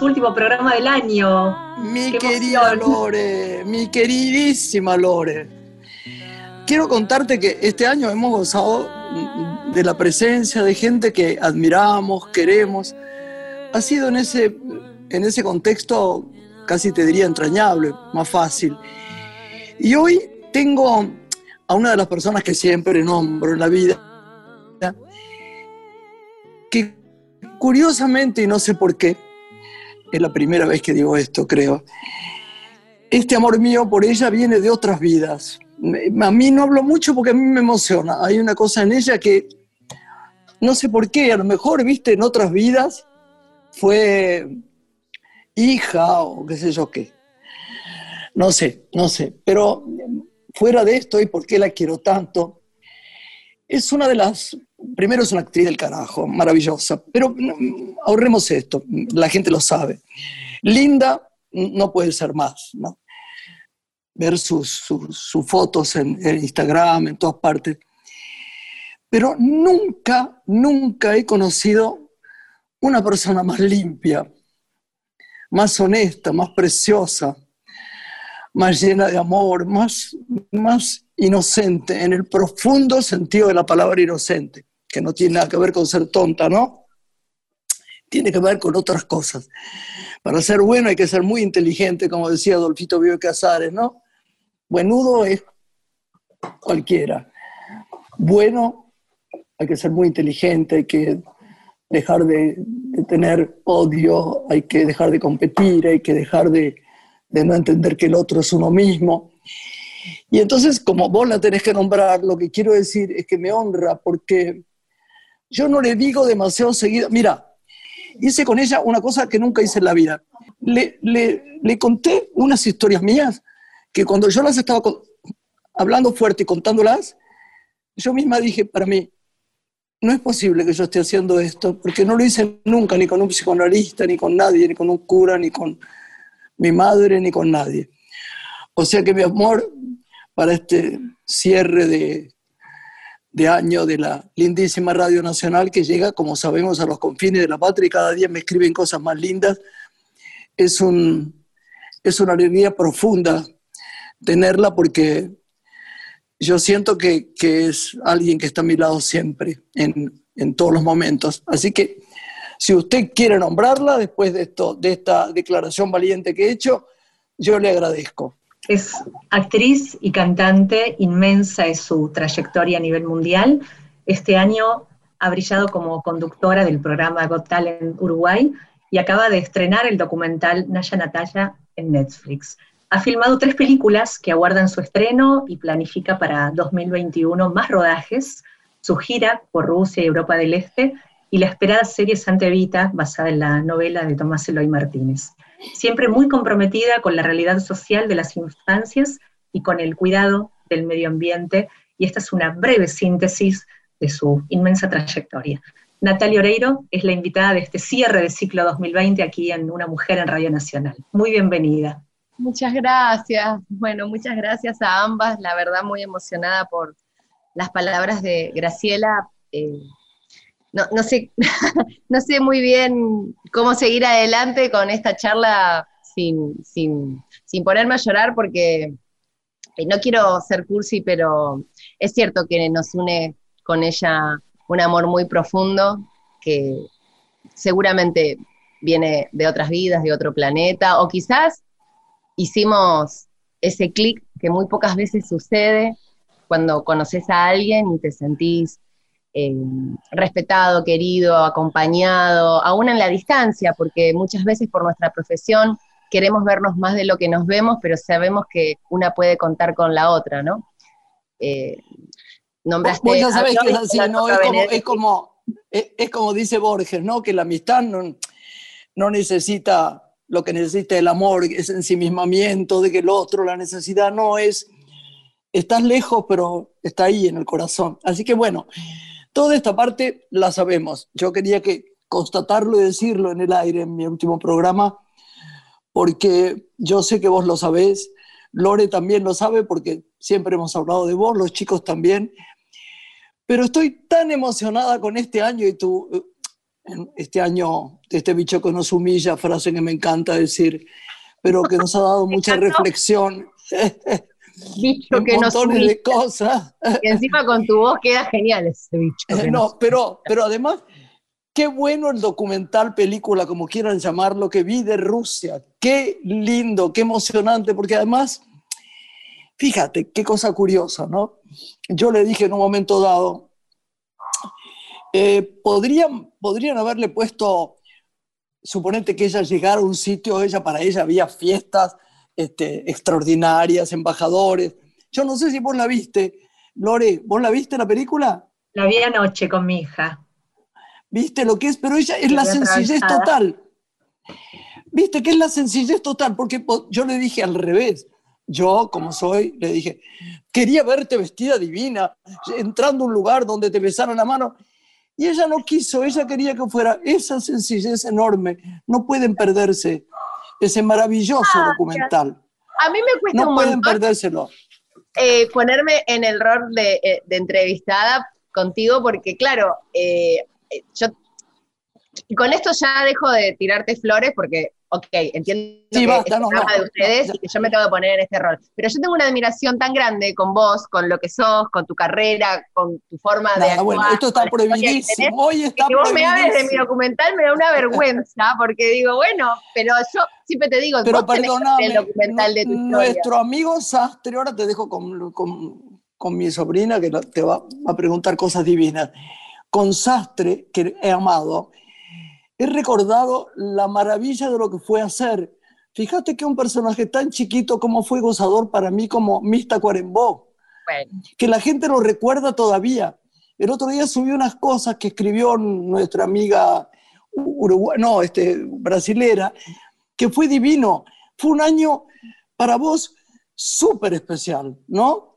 Último programa del año. Mi querida Lore, mi queridísima Lore. Quiero contarte que este año hemos gozado de la presencia de gente que admiramos, queremos. Ha sido en ese, en ese contexto casi te diría entrañable, más fácil. Y hoy tengo a una de las personas que siempre nombro en la vida, que curiosamente, y no sé por qué, es la primera vez que digo esto, creo, este amor mío por ella viene de otras vidas. A mí no hablo mucho porque a mí me emociona. Hay una cosa en ella que no sé por qué, a lo mejor, viste, en otras vidas fue hija o qué sé yo qué. No sé, no sé. Pero fuera de esto y por qué la quiero tanto, es una de las, primero es una actriz del carajo, maravillosa, pero ahorremos esto, la gente lo sabe. Linda no puede ser más, ¿no? Ver sus, fotos en, en Instagram, en todas partes. Pero nunca, nunca he conocido una persona más limpia, más honesta, más preciosa, más llena de amor, más, más inocente, en el profundo sentido de la palabra inocente, que no tiene nada que ver con ser tonta, ¿no? Tiene que ver con otras cosas. Para ser bueno hay que ser muy inteligente, como decía Adolfito Bío Casares, ¿no? Buenudo es cualquiera. Bueno, hay que ser muy inteligente, hay que dejar de, tener odio, hay que dejar de competir, hay que dejar de, de, no entender que el otro es uno mismo. Y entonces, como vos la tenés que nombrar, lo que quiero decir es que me honra porque yo no le digo demasiado seguido, mira, hice con ella una cosa que nunca hice en la vida. Le, le, le conté unas historias mías que cuando yo las estaba hablando fuerte y contándolas, yo misma dije para mí, no es posible que yo esté haciendo esto, porque no lo hice nunca, ni con un psicoanalista, ni con nadie, ni con un cura, ni con mi madre, ni con nadie. O sea que mi amor para este cierre de, de año de la lindísima Radio Nacional, que llega, como sabemos, a los confines de la patria y cada día me escriben cosas más lindas, es, un, es una alegría profunda tenerla porque yo siento que, es alguien que está a mi lado siempre, en, todos los momentos. Así que si usted quiere nombrarla después de, esto, de esta declaración valiente que he hecho, yo le agradezco. Es actriz y cantante, inmensa es su trayectoria a nivel mundial. Este año ha brillado como conductora del programa Got Talent Uruguay y acaba de estrenar el documental Naya Natalia en Netflix. Ha filmado tres películas que aguardan su estreno y planifica para 2021 más rodajes, su gira por Rusia y Europa del Este y la esperada serie Santa Evita, basada en la novela de Tomás Eloy Martínez. Siempre muy comprometida con la realidad social de las infancias y con el cuidado del medio ambiente, y esta es una breve síntesis de su inmensa trayectoria. Natalia Oreiro es la invitada de este cierre de ciclo 2020 aquí en Una Mujer en Radio Nacional. Muy bienvenida. Muchas gracias. Bueno, muchas gracias a ambas. La verdad, muy emocionada por las palabras de Graciela. Eh, no, sé, no sé muy bien cómo seguir adelante con esta charla sin, sin, ponerme a llorar porque eh, no quiero ser cursi, pero es cierto que nos une con ella un amor muy profundo que seguramente viene de otras vidas, de otro planeta, o quizás hicimos ese clic que muy pocas veces sucede cuando conoces a alguien y te sentís eh, respetado, querido, acompañado, aún en la distancia, porque muchas veces por nuestra profesión queremos vernos más de lo que nos vemos, pero sabemos que una puede contar con la otra, ¿no? Eh, nombraste Vos ya sabés que es así, ¿no? Es como, es como, es, como, dice Borges, ¿no? Que la amistad no, no necesita lo que necesita el amor, es ensimismamiento de que el otro, la necesidad no es, estás lejos, pero está ahí en el corazón. Así que bueno, toda esta parte la sabemos. Yo quería que constatarlo y decirlo en el aire en mi último programa, porque yo sé que vos lo sabés, Lore también lo sabe porque siempre hemos hablado de vos, los chicos también, pero estoy tan emocionada con este año y tú, este año, este bicho que nos humilla, frase que me encanta decir, pero que nos ha dado mucha reflexión. bicho que nos de cosas. Y encima con tu voz queda genial ese bicho. no, pero, pero además, qué bueno el documental, película, como quieran llamarlo, que vi de Rusia. Qué lindo, qué emocionante, porque además, fíjate, qué cosa curiosa, ¿no? Yo le dije en un momento dado, eh, podrían, podrían haberle puesto, suponete que ella llegara a un sitio, ella para ella había fiestas este, extraordinarias, embajadores. Yo no sé si vos la viste. Lore, ¿vos la viste la película? La vi anoche con mi hija. ¿Viste lo que es? Pero ella es la sencillez total. ¿Viste que es la sencillez total? Porque yo le dije al revés. Yo, como soy, le dije, quería verte vestida divina, entrando a un lugar donde te besaran la mano. Y ella no quiso, ella quería que fuera esa sencillez enorme. No pueden perderse ese maravilloso ah, documental. A mí me cuesta no pueden perdérselo. Eh, ponerme en el rol de, eh, entrevistada contigo, porque claro, eh, yo con esto ya dejo de tirarte flores porque ok, entiendo que es no, de ustedes y que yo me tengo que poner en este rol. Pero yo tengo una admiración tan grande con vos, con lo que sos, con tu carrera, con tu forma de actuar. Bueno, esto está prohibidísimo. Hoy está que vos me hables de mi documental me da una vergüenza, porque digo, bueno, pero yo siempre te digo, pero perdóname, el documental de tu Nuestro amigo Sastre, ahora te dejo con, con, con mi sobrina que te va a preguntar cosas divinas. Con Sastre, que he amado, he recordado la maravilla de lo que fue hacer. Fíjate que un personaje tan chiquito como fue gozador para mí como Mista Cuarembó, que la gente lo recuerda todavía. El otro día subí unas cosas que escribió nuestra amiga Uruguay, no, este, brasilera, que fue divino. Fue un año para vos súper especial, ¿no?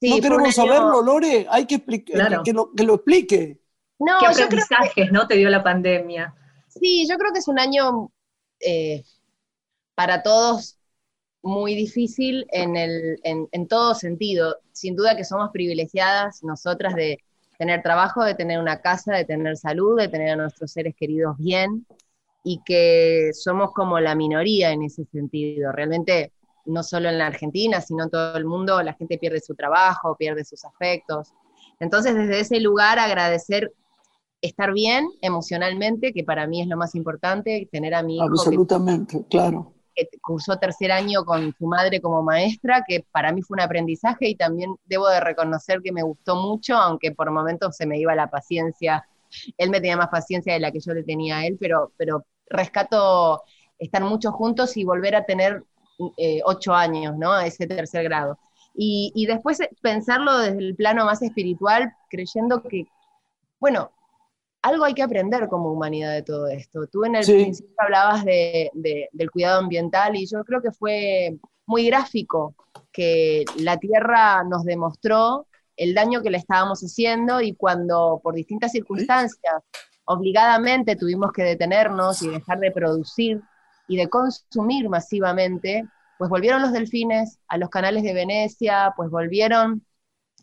no queremos saberlo, Lore, hay que, que, lo, que, lo, explique. No, ¿Qué aprendizajes no te dio la pandemia? Sí, yo creo que es un año eh, para todos muy difícil en, el, en, todo sentido. Sin duda que somos privilegiadas nosotras de tener trabajo, de tener una casa, de tener salud, de tener a nuestros seres queridos bien y que somos como la minoría en ese sentido. Realmente, no solo en la Argentina, sino en todo el mundo, la gente pierde su trabajo, pierde sus afectos. Entonces, desde ese lugar, agradecer estar bien emocionalmente, que para mí es lo más importante, tener a mi hijo. Absolutamente, claro. Que cursó tercer año con su madre como maestra, que para mí fue un aprendizaje y también debo de reconocer que me gustó mucho, aunque por momentos se me iba la paciencia. Él me tenía más paciencia de la que yo le tenía a él, pero, pero rescato estar mucho juntos y volver a tener eh, ocho años, ¿no? A ese tercer grado. Y, y después pensarlo desde el plano más espiritual, creyendo que, bueno, algo hay que aprender como humanidad de todo esto. Tú en el principio hablabas de, del cuidado ambiental y yo creo que fue muy gráfico que la Tierra nos demostró el daño que le estábamos haciendo y cuando por distintas circunstancias obligadamente tuvimos que detenernos y dejar de producir y de consumir masivamente, pues volvieron los delfines a los canales de Venecia, pues volvieron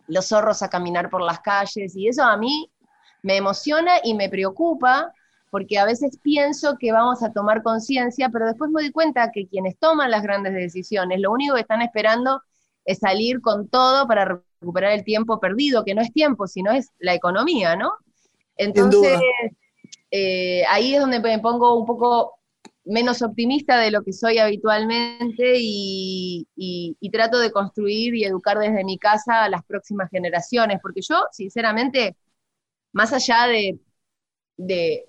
los zorros a caminar por las calles y eso a mí me emociona y me preocupa porque a veces pienso que vamos a tomar conciencia, pero después me doy cuenta que quienes toman las grandes decisiones, lo único que están esperando es salir con todo para recuperar el tiempo perdido, que no es tiempo, sino es la economía, ¿no? Entonces, eh, ahí es donde me pongo un poco menos optimista de lo que soy habitualmente y, y, trato de construir y educar desde mi casa a las próximas generaciones, porque yo, sinceramente, más allá de,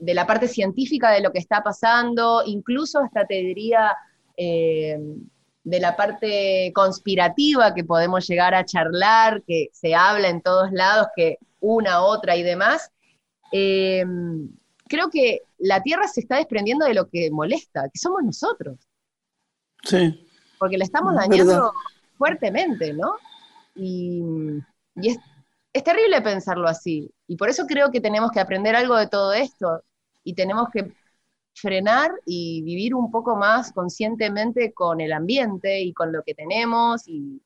la parte científica de lo que está pasando, incluso hasta te diría eh, de la parte conspirativa que podemos llegar a charlar, que se habla en todos lados, que una, otra y demás, eh, creo que la Tierra se está desprendiendo de lo que molesta, que somos nosotros. Sí. Porque la estamos dañando fuertemente, ¿no? Y, y es, es terrible pensarlo así. Y por eso creo que tenemos que aprender algo de todo esto y tenemos que frenar y vivir un poco más conscientemente con el ambiente y con lo que tenemos y,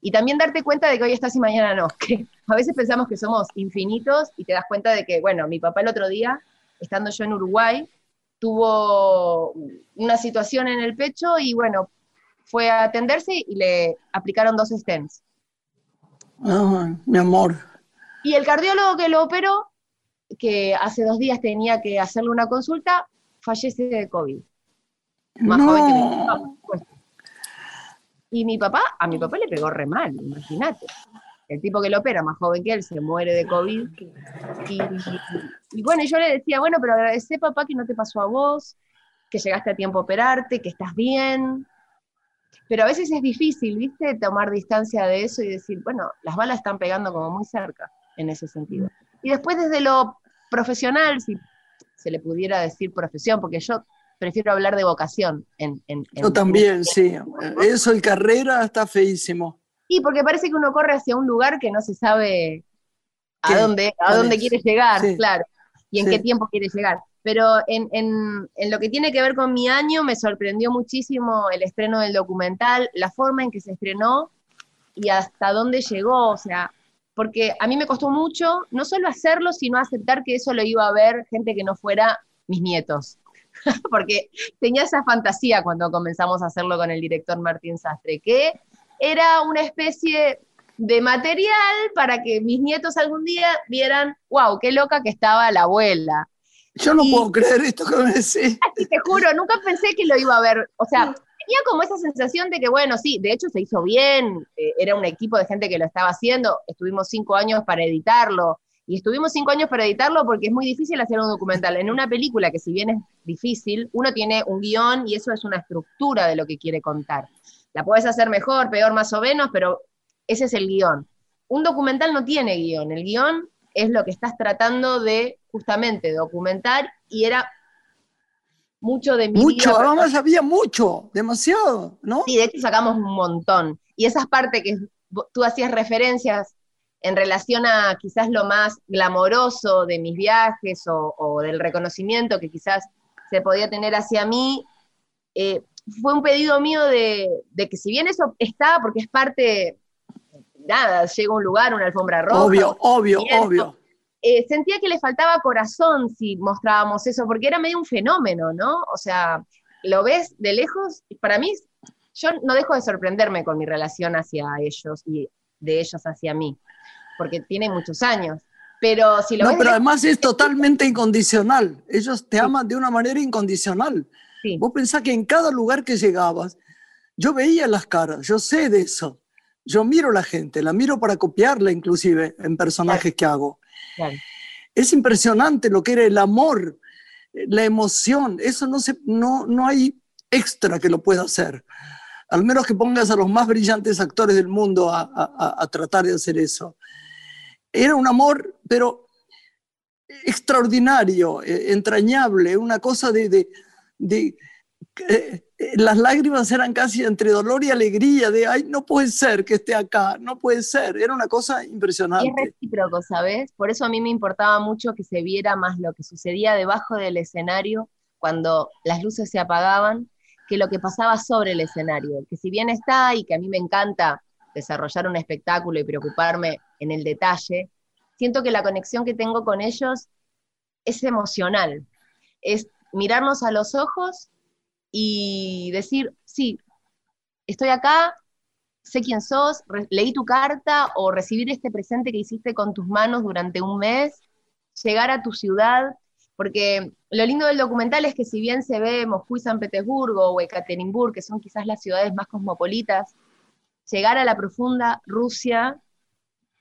y también darte cuenta de que hoy estás y mañana no, que a veces pensamos que somos infinitos y te das cuenta de que, bueno, mi papá el otro día, estando yo en Uruguay, tuvo una situación en el pecho y bueno, fue a atenderse y le aplicaron dos stents. Mi amor. Y el cardiólogo que lo operó, que hace dos días tenía que hacerle una consulta, fallece de COVID. Más joven que mi papá, Y mi papá, a mi papá le pegó re mal, imagínate. El tipo que lo opera, más joven que él, se muere de COVID. Y, bueno, yo le decía, bueno, pero agradecé, papá, que no te pasó a vos, que llegaste a tiempo a operarte, que estás bien. Pero a veces es difícil, ¿viste? Tomar distancia de eso y decir, bueno, las balas están pegando como muy cerca en ese sentido. Y después desde lo profesional, si se le pudiera decir profesión, porque yo prefiero hablar de vocación. En, yo también, sí. Eso, el carrera, está feísimo. Y porque parece que uno corre hacia un lugar que no se sabe a dónde, a dónde quiere llegar, claro, y en qué tiempo quiere llegar. Pero en, en, lo que tiene que ver con mi año, me sorprendió muchísimo el estreno del documental, la forma en que se estrenó y hasta dónde llegó. O sea, porque a mí me costó mucho no solo hacerlo, sino aceptar que eso lo iba a ver gente que no fuera mis nietos. porque tenía esa fantasía cuando comenzamos a hacerlo con el director Martín Sastre, que era una especie de material para que mis nietos algún día vieran, wow, qué loca que estaba la abuela. Yo no puedo creer esto que me decís. te juro, nunca pensé que lo iba a ver. O sea, tenía como esa sensación de que, bueno, sí, de hecho se hizo bien, eh, era un equipo de gente que lo estaba haciendo, estuvimos cinco años para editarlo, y estuvimos cinco años para editarlo porque es muy difícil hacer un documental. En una película que si bien es difícil, uno tiene un guion y eso es una estructura de lo que quiere contar. La puedes hacer mejor, peor, más o menos, pero ese es el guion. Un documental no tiene guion, el guion es lo que estás tratando de justamente documentar y era mucho de mi mucho, además había mucho, demasiado, ¿no? Sí, de hecho sacamos un montón. Y esas partes que tú hacías referencias en relación a quizás lo más glamoroso de mis viajes o, del reconocimiento que quizás se podía tener hacia mí, eh, fue un pedido mío de, de, que si bien eso está, porque es parte, nada, llega un lugar, una alfombra roja. Obvio, obvio, obvio. Eh, sentía que le faltaba corazón si mostrábamos eso, porque era medio un fenómeno, ¿no? O sea, lo ves de lejos, para mí, yo no dejo de sorprenderme con mi relación hacia ellos y de ellos hacia mí, porque tiene muchos años. Pero si lo No, pero además es totalmente incondicional. Ellos te aman de una manera incondicional. Vos pensás que en cada lugar que llegabas, yo veía las caras, yo sé de eso. Yo miro a la gente, la miro para copiarla inclusive en personajes que hago. Es impresionante lo que era el amor, la emoción. Eso no, se, no, no hay extra que lo pueda hacer. Al menos que pongas a los más brillantes actores del mundo a, tratar de hacer eso. Era un amor, pero extraordinario, eh, entrañable, una cosa de, de, de eh, las lágrimas eran casi entre dolor y alegría, de, ay, no puede ser que esté acá, no puede ser, era una cosa impresionante. Y es recíproco, ¿sabes? Por eso a mí me importaba mucho que se viera más lo que sucedía debajo del escenario cuando las luces se apagaban, que lo que pasaba sobre el escenario, que si bien está y que a mí me encanta desarrollar un espectáculo y preocuparme en el detalle, siento que la conexión que tengo con ellos es emocional, es mirarnos a los ojos y decir, sí, estoy acá, sé quién sos, leí tu carta o recibir este presente que hiciste con tus manos durante un mes, llegar a tu ciudad, porque lo lindo del documental es que si bien se ve Moscú y San Petersburgo o Ekaterimburg, que son quizás las ciudades más cosmopolitas, llegar a la profunda Rusia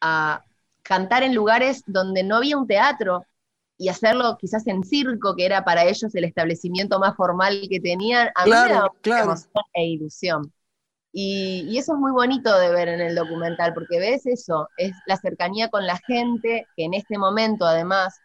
a cantar en lugares donde no había un teatro, y hacerlo quizás en circo, que era para ellos el establecimiento más formal que tenían, a mí da emoción e ilusión. Y, eso es muy bonito de ver en el documental, porque ves eso, es la cercanía con la gente, que en este momento además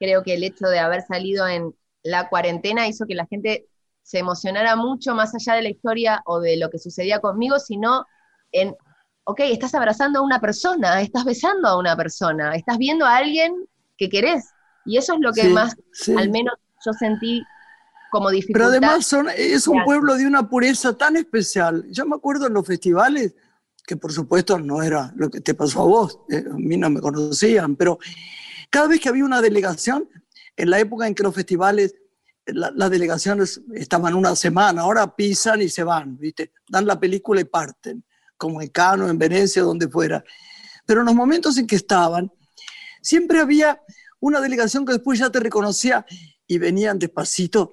creo que el hecho de haber salido en la cuarentena hizo que la gente se emocionara mucho más allá de la historia o de lo que sucedía conmigo, sino en, ok, estás abrazando a una persona, estás besando a una persona, estás viendo a alguien que querés, y eso es lo que más, al menos yo sentí como dificultad. Pero además es un pueblo de una pureza tan especial. Yo me acuerdo en los festivales, que por supuesto no era lo que te pasó a vos, eh, a mí no me conocían, pero cada vez que había una delegación, en la época en que los festivales, las delegaciones estaban una semana, ahora pisan y se van, ¿viste? Dan la película y parten, como en Cano, en Venecia, donde fuera. Pero en los momentos en que estaban, siempre había una delegación que después ya te reconocía y venían despacito,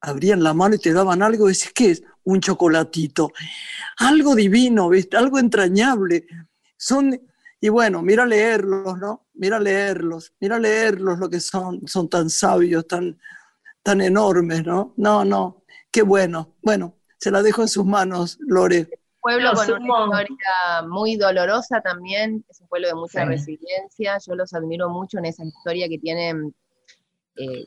abrían la mano y te daban algo, decís, ¿qué es? Un chocolatito. Algo divino, ¿viste? Algo entrañable. Son, y bueno, mira leerlos, ¿no? Mira leerlos, mira leerlos lo que son, son tan sabios, tan, tan enormes, ¿no? No, no, qué bueno. Bueno, se la dejo en sus manos, Lore. Pueblo con una historia muy dolorosa también, es un pueblo de mucha resiliencia, yo los admiro mucho en esa historia que tienen eh,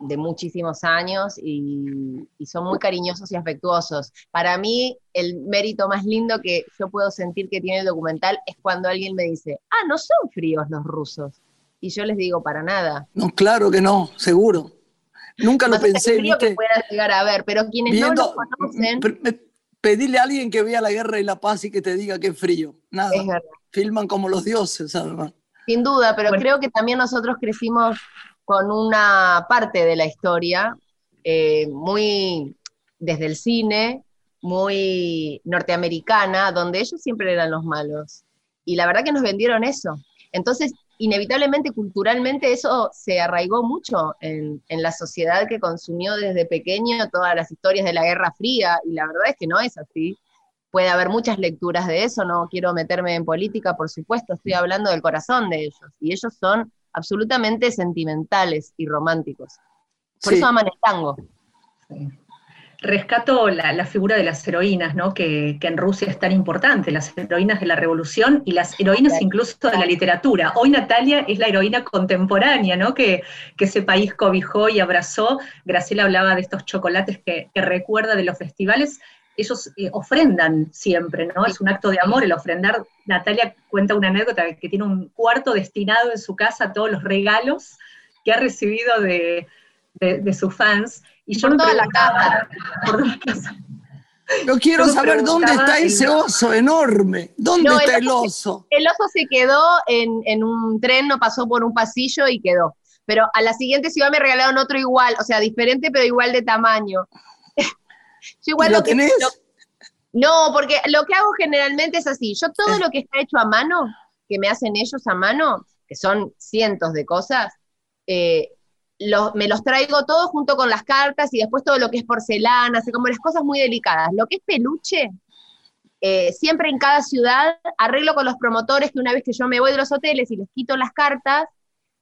de muchísimos años y, son muy cariñosos y afectuosos. Para mí, el mérito más lindo que yo puedo sentir que tiene el documental es cuando alguien me dice, ah, no son fríos los rusos. Y yo les digo, para nada. No, claro que no, seguro. Nunca lo pensé. Frío que pueda llegar a ver, pero quienes no lo conocen... Pedirle a alguien que vea la guerra y la paz y que te diga que es frío. Nada. Filman como los dioses, además. Sin duda, pero creo que también nosotros crecimos con una parte de la historia eh, muy desde el cine, muy norteamericana, donde ellos siempre eran los malos. Y la verdad que nos vendieron eso. Entonces, inevitablemente, culturalmente, eso se arraigó mucho en, en, la sociedad que consumió desde pequeño todas las historias de la Guerra Fría, y la verdad es que no es así. Puede haber muchas lecturas de eso, no quiero meterme en política, por supuesto, estoy hablando del corazón de ellos, y ellos son absolutamente sentimentales y románticos. Por eso aman el tango. Rescato la, figura de las heroínas, ¿no? Que, en Rusia es tan importante, las heroínas de la revolución y las heroínas incluso de la literatura. Hoy Natalia es la heroína contemporánea, ¿no? Que, ese país cobijó y abrazó. Graciela hablaba de estos chocolates que, que recuerda de los festivales ellos eh, ofrendan siempre, ¿no? Es un acto de amor el ofrendar. Natalia cuenta una anécdota que tiene un cuarto destinado en su casa a todos los regalos que ha recibido de, sus fans. Y yo por toda la casa. Yo quiero saber dónde está ese oso enorme. ¿Dónde está el oso? El oso se quedó en, en, un tren, no pasó por un pasillo y quedó. Pero a la siguiente ciudad me regalaron otro igual, o sea, diferente pero igual de tamaño. Yo igual lo, que, no, porque lo que hago generalmente es así. Yo todo lo que está hecho a mano, que me hacen ellos a mano, que son cientos de cosas, eh, me los traigo todos junto con las cartas y después todo lo que es porcelana, así como las cosas muy delicadas. Lo que es peluche, eh, siempre en cada ciudad arreglo con los promotores que una vez que yo me voy de los hoteles y les quito las cartas,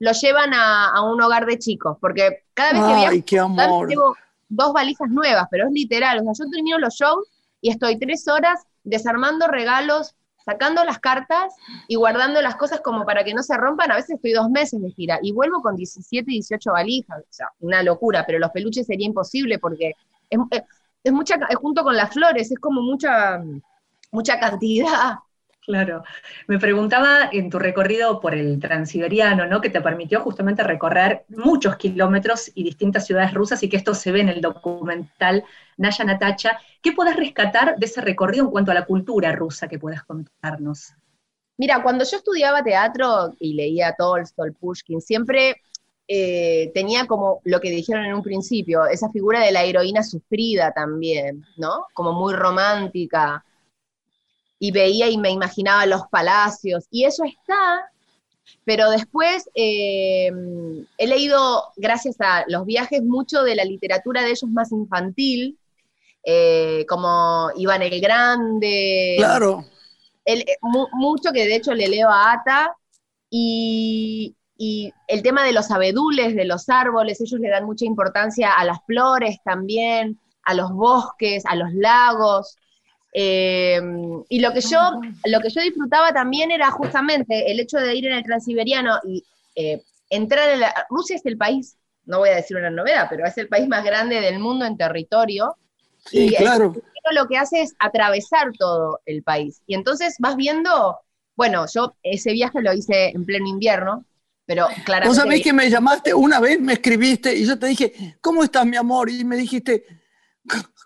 lo llevan a, un hogar de chicos, porque cada vez que viajo, llevo dos valijas nuevas, pero es literal, o sea, yo termino los shows y estoy tres horas desarmando regalos, sacando las cartas y guardando las cosas como para que no se rompan. A veces estoy dos meses de gira y vuelvo con 17, 18 valijas. O sea, una locura, pero los peluches sería imposible porque es, mucha, junto con las flores, es como mucha, mucha cantidad. Claro. Me preguntaba en tu recorrido por el transiberiano, ¿no? Que te permitió justamente recorrer muchos kilómetros y distintas ciudades rusas y que esto se ve en el documental Naya Natacha. ¿Qué puedes rescatar de ese recorrido en cuanto a la cultura rusa que puedas contarnos? Mira, cuando yo estudiaba teatro y leía Tolstoy, Pushkin, siempre eh, tenía como lo que dijeron en un principio, esa figura de la heroína sufrida también, ¿no? Como muy romántica y veía y me imaginaba los palacios, y eso está, pero después eh, he leído, gracias a los viajes, mucho de la literatura de ellos más infantil, eh, como Iván el Grande. Claro. Eh, mucho que de hecho le leo a Ata, y, y el tema de los abedules, de los árboles, ellos le dan mucha importancia a las flores también, a los bosques, a los lagos. Eh, y lo que, yo, lo que yo disfrutaba también era justamente el hecho de ir en el transiberiano y eh, entrar en la... Rusia es el país, no voy a decir una novedad, pero es el país más grande del mundo en territorio. y claro. lo que hace es atravesar todo el país. Y entonces vas viendo, bueno, yo ese viaje lo hice en pleno invierno, pero claramente... Vos sabés que me llamaste una vez, me escribiste y yo te dije, ¿cómo estás mi amor? Y me dijiste,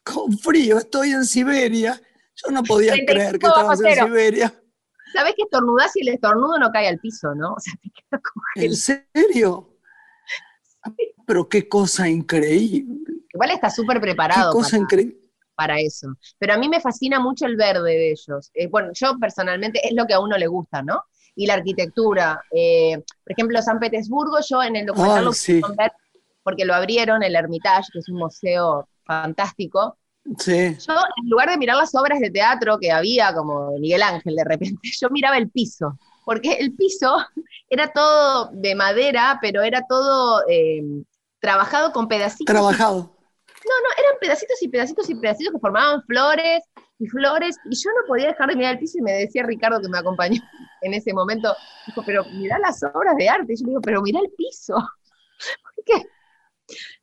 con frío, estoy en Siberia. Yo no podía creer que estabas en Siberia. Sabés que estornudás y el estornudo no cae al piso, ¿no? O sea, te queda ¿En serio? Pero qué cosa increíble. Igual está súper preparado. Qué cosa increíble para eso. Pero a mí me fascina mucho el verde de ellos. Eh, bueno, yo personalmente es lo que a uno le gusta, ¿no? Y la arquitectura. Eh, por ejemplo, San Petersburgo, yo en el documental lo sí. ver porque lo abrieron, el Hermitage, que es un museo fantástico. Sí. Yo, en lugar de mirar las obras de teatro que había, como Miguel Ángel de repente, yo miraba el piso, porque el piso era todo de madera, pero era todo eh, trabajado con pedacitos. Trabajado. No, no, eran pedacitos y pedacitos y pedacitos que formaban flores y flores, y yo no podía dejar de mirar el piso y me decía Ricardo que me acompañó en ese momento, dijo, pero mira las obras de arte, y yo le digo, pero mira el piso. ¿Por qué?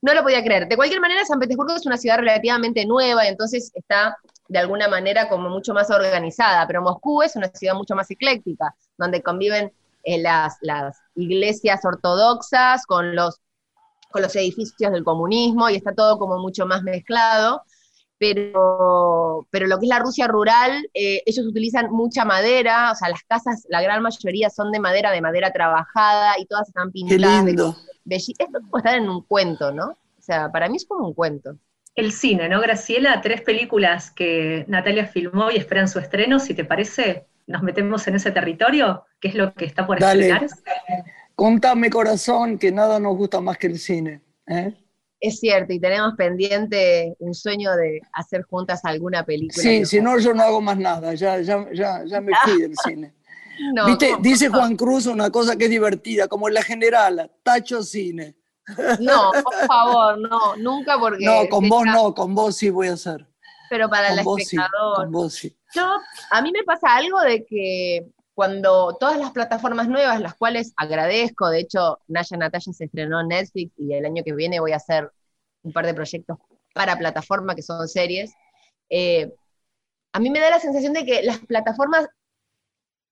No lo podía creer. De cualquier manera, San Petersburgo es una ciudad relativamente nueva y entonces está de alguna manera como mucho más organizada, pero Moscú es una ciudad mucho más ecléctica, donde conviven eh, las, las iglesias ortodoxas con los con los edificios del comunismo y está todo como mucho más mezclado. Pero, pero lo que es la Rusia rural, eh, ellos utilizan mucha madera, o sea, las casas, la gran mayoría son de madera, de madera trabajada y todas están pintadas. Qué lindo. Esto es como estar en un cuento, ¿no? O sea, para mí es como un cuento. El cine, ¿no, Graciela? Tres películas que Natalia filmó y esperan su estreno, si te parece, nos metemos en ese territorio, ¿Qué es lo que está por estrenar. Contame, corazón, que nada nos gusta más que el cine. ¿eh? Es cierto, y tenemos pendiente un sueño de hacer juntas alguna película. Sí, si no, yo no hago más nada, ya, ya, ya, ya me fui del cine. ¿Viste? Dice Juan Cruz una cosa que es divertida, como en la general, tacho cine. No, por favor, no, nunca porque... No, con vos no, con vos sí voy a hacer. Pero para el espectador... con vos sí. Yo, a mí me pasa algo de que cuando todas las plataformas nuevas, las cuales agradezco, de hecho, Naya Natalia se estrenó en Netflix y el año que viene voy a hacer un par de proyectos para plataforma que son series, eh, a mí me da la sensación de que las plataformas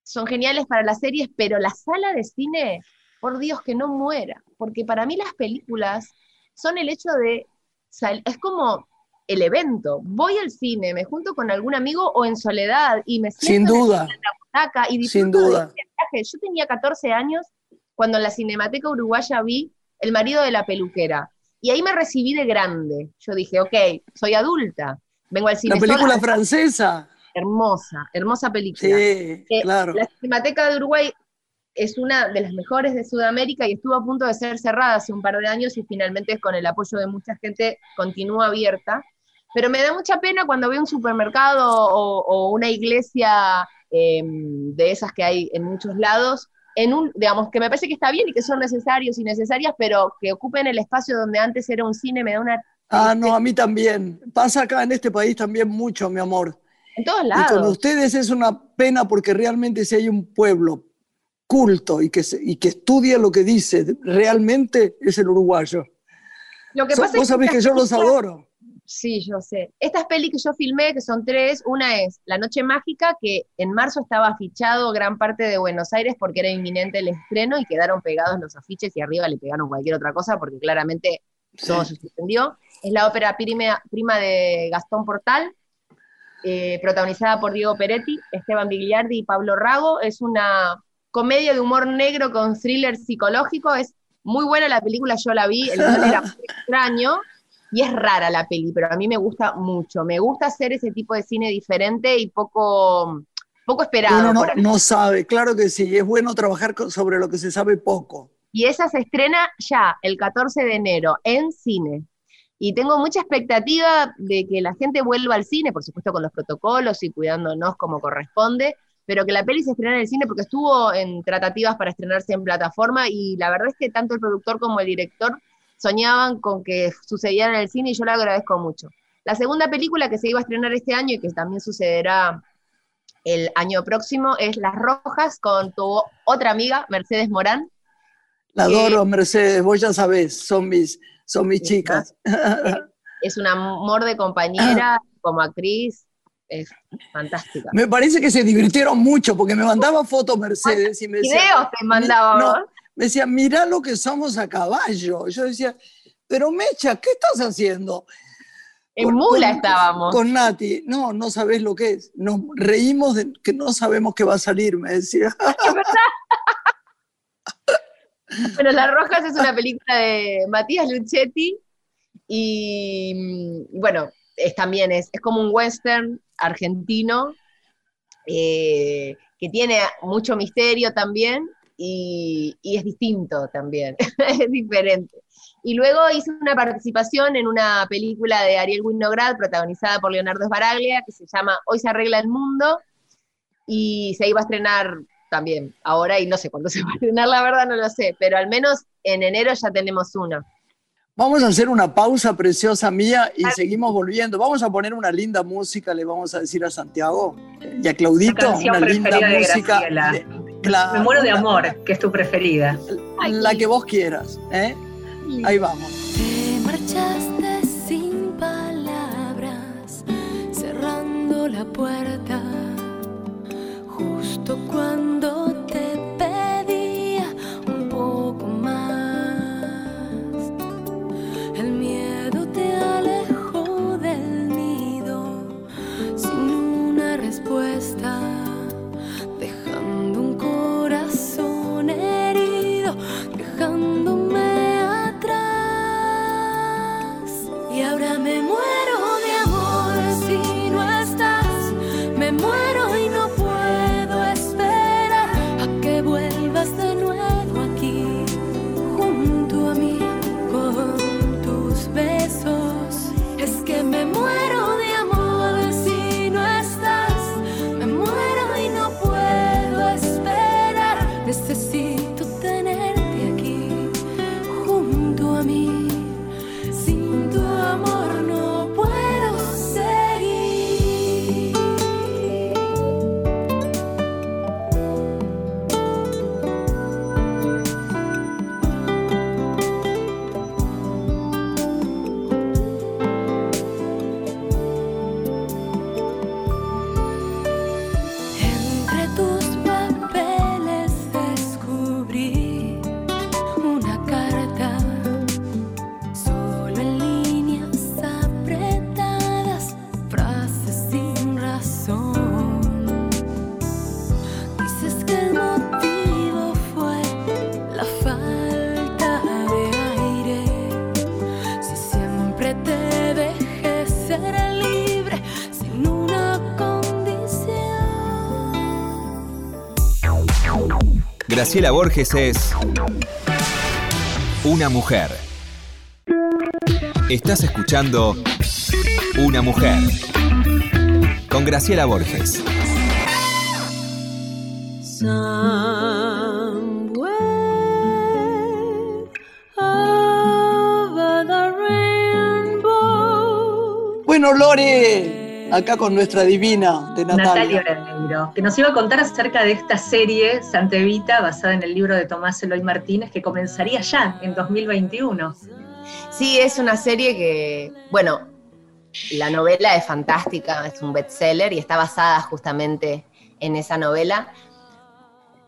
son geniales para las series, pero la sala de cine, por Dios que no muera, porque para mí las películas son el hecho de, es como el evento, voy al cine, me junto con algún amigo o en soledad y me siento Sin duda y Sin duda. Yo tenía 14 años cuando en la Cinemateca Uruguaya vi El marido de la peluquera. Y ahí me recibí de grande. Yo dije, ok, soy adulta, vengo al cine. La película francesa. Hermosa, hermosa película. Sí, eh, claro. La Cinemateca de Uruguay es una de las mejores de Sudamérica y estuvo a punto de ser cerrada hace un par de años y finalmente con el apoyo de mucha gente continúa abierta. Pero me da mucha pena cuando veo un supermercado o una iglesia Em, de esas que hay en muchos lados, en un, digamos, que me parece que está bien y que son necesarios y necesarias, pero que ocupen el espacio donde antes era un cine, me da una... Ah, no, a mí también. Pasa acá en este país también mucho, mi amor. En todos lados. Y con ustedes es una pena porque realmente si hay un pueblo culto y que, y que estudia lo que dice, realmente es el uruguayo. Lo que pasa vos sabés que yo los adoro. Sí, yo sé. Estas pelis que yo filmé, que son tres, una es La Noche Mágica, que en marzo estaba fichado gran parte de Buenos Aires porque era inminente el estreno y quedaron pegados los afiches y arriba le pegaron cualquier otra cosa porque claramente todo se suspendió. Es la ópera prima, prima de Gastón Portal, eh, protagonizada por Diego Peretti, Esteban Bigliardi y Pablo Rago. Es una comedia de humor negro con thriller psicológico. Es muy buena la película, yo la vi, el era muy extraño y es rara la peli, pero a mí me gusta mucho. Me gusta hacer ese tipo de cine diferente y poco, poco esperado. Uno no, no sabe, claro que sí, es bueno trabajar sobre lo que se sabe poco. Y esa se estrena ya el 14 de enero en cine. Y tengo mucha expectativa de que la gente vuelva al cine, por supuesto con los protocolos y cuidándonos como corresponde, pero que la peli se estrene en el cine porque estuvo en tratativas para estrenarse en plataforma y la verdad es que tanto el productor como el director soñaban con que sucediera en el cine y yo le agradezco mucho. La segunda película que se iba a estrenar este año y que también sucederá el año próximo es Las Rojas con tu otra amiga, Mercedes Morán. La adoro, Mercedes, vos ya sabés, son mis, son mis chicas. Es un amor de compañera, como actriz, es fantástica. Me parece que se divirtieron mucho porque me mandaba fotos Mercedes y me decía, videos te mandaba. Me decía, mirá lo que somos a caballo. Yo decía, pero Mecha, ¿qué estás haciendo? En mula estábamos. Con Nati. No, no sabes lo que es. Nos reímos de que no sabemos qué va a salir, me decía. ¿Es verdad? bueno, Las Rojas es una película de Matías Luchetti y bueno, es también es, es como un western argentino eh, que tiene mucho misterio también y, es distinto también, es diferente. Y luego hice una participación en una película de Ariel Winograd, protagonizada por Leonardo Sbaraglia, que se llama Hoy se arregla el mundo, y se iba a estrenar también ahora, y no sé cuándo se va a estrenar, la verdad no lo sé, pero al menos en enero ya tenemos uno. Vamos a hacer una pausa preciosa mía y seguimos volviendo. Vamos a poner una linda música, le vamos a decir a Santiago y a Claudito, una linda música. Me muero de amor, que es tu preferida. La que vos quieras. ¿eh? Ahí vamos. Te marchaste sin palabras, cerrando la puerta, justo cuando Graciela Borges es una mujer. Estás escuchando Una mujer con Graciela Borges. Bueno, Lore, acá con nuestra divina de Natalia. Natalia que nos iba a contar acerca de esta serie Santa Evita, basada en el libro de Tomás Eloy Martínez, que comenzaría ya en 2021. Sí, es una serie que, bueno, la novela es fantástica, es un bestseller y está basada justamente en esa novela.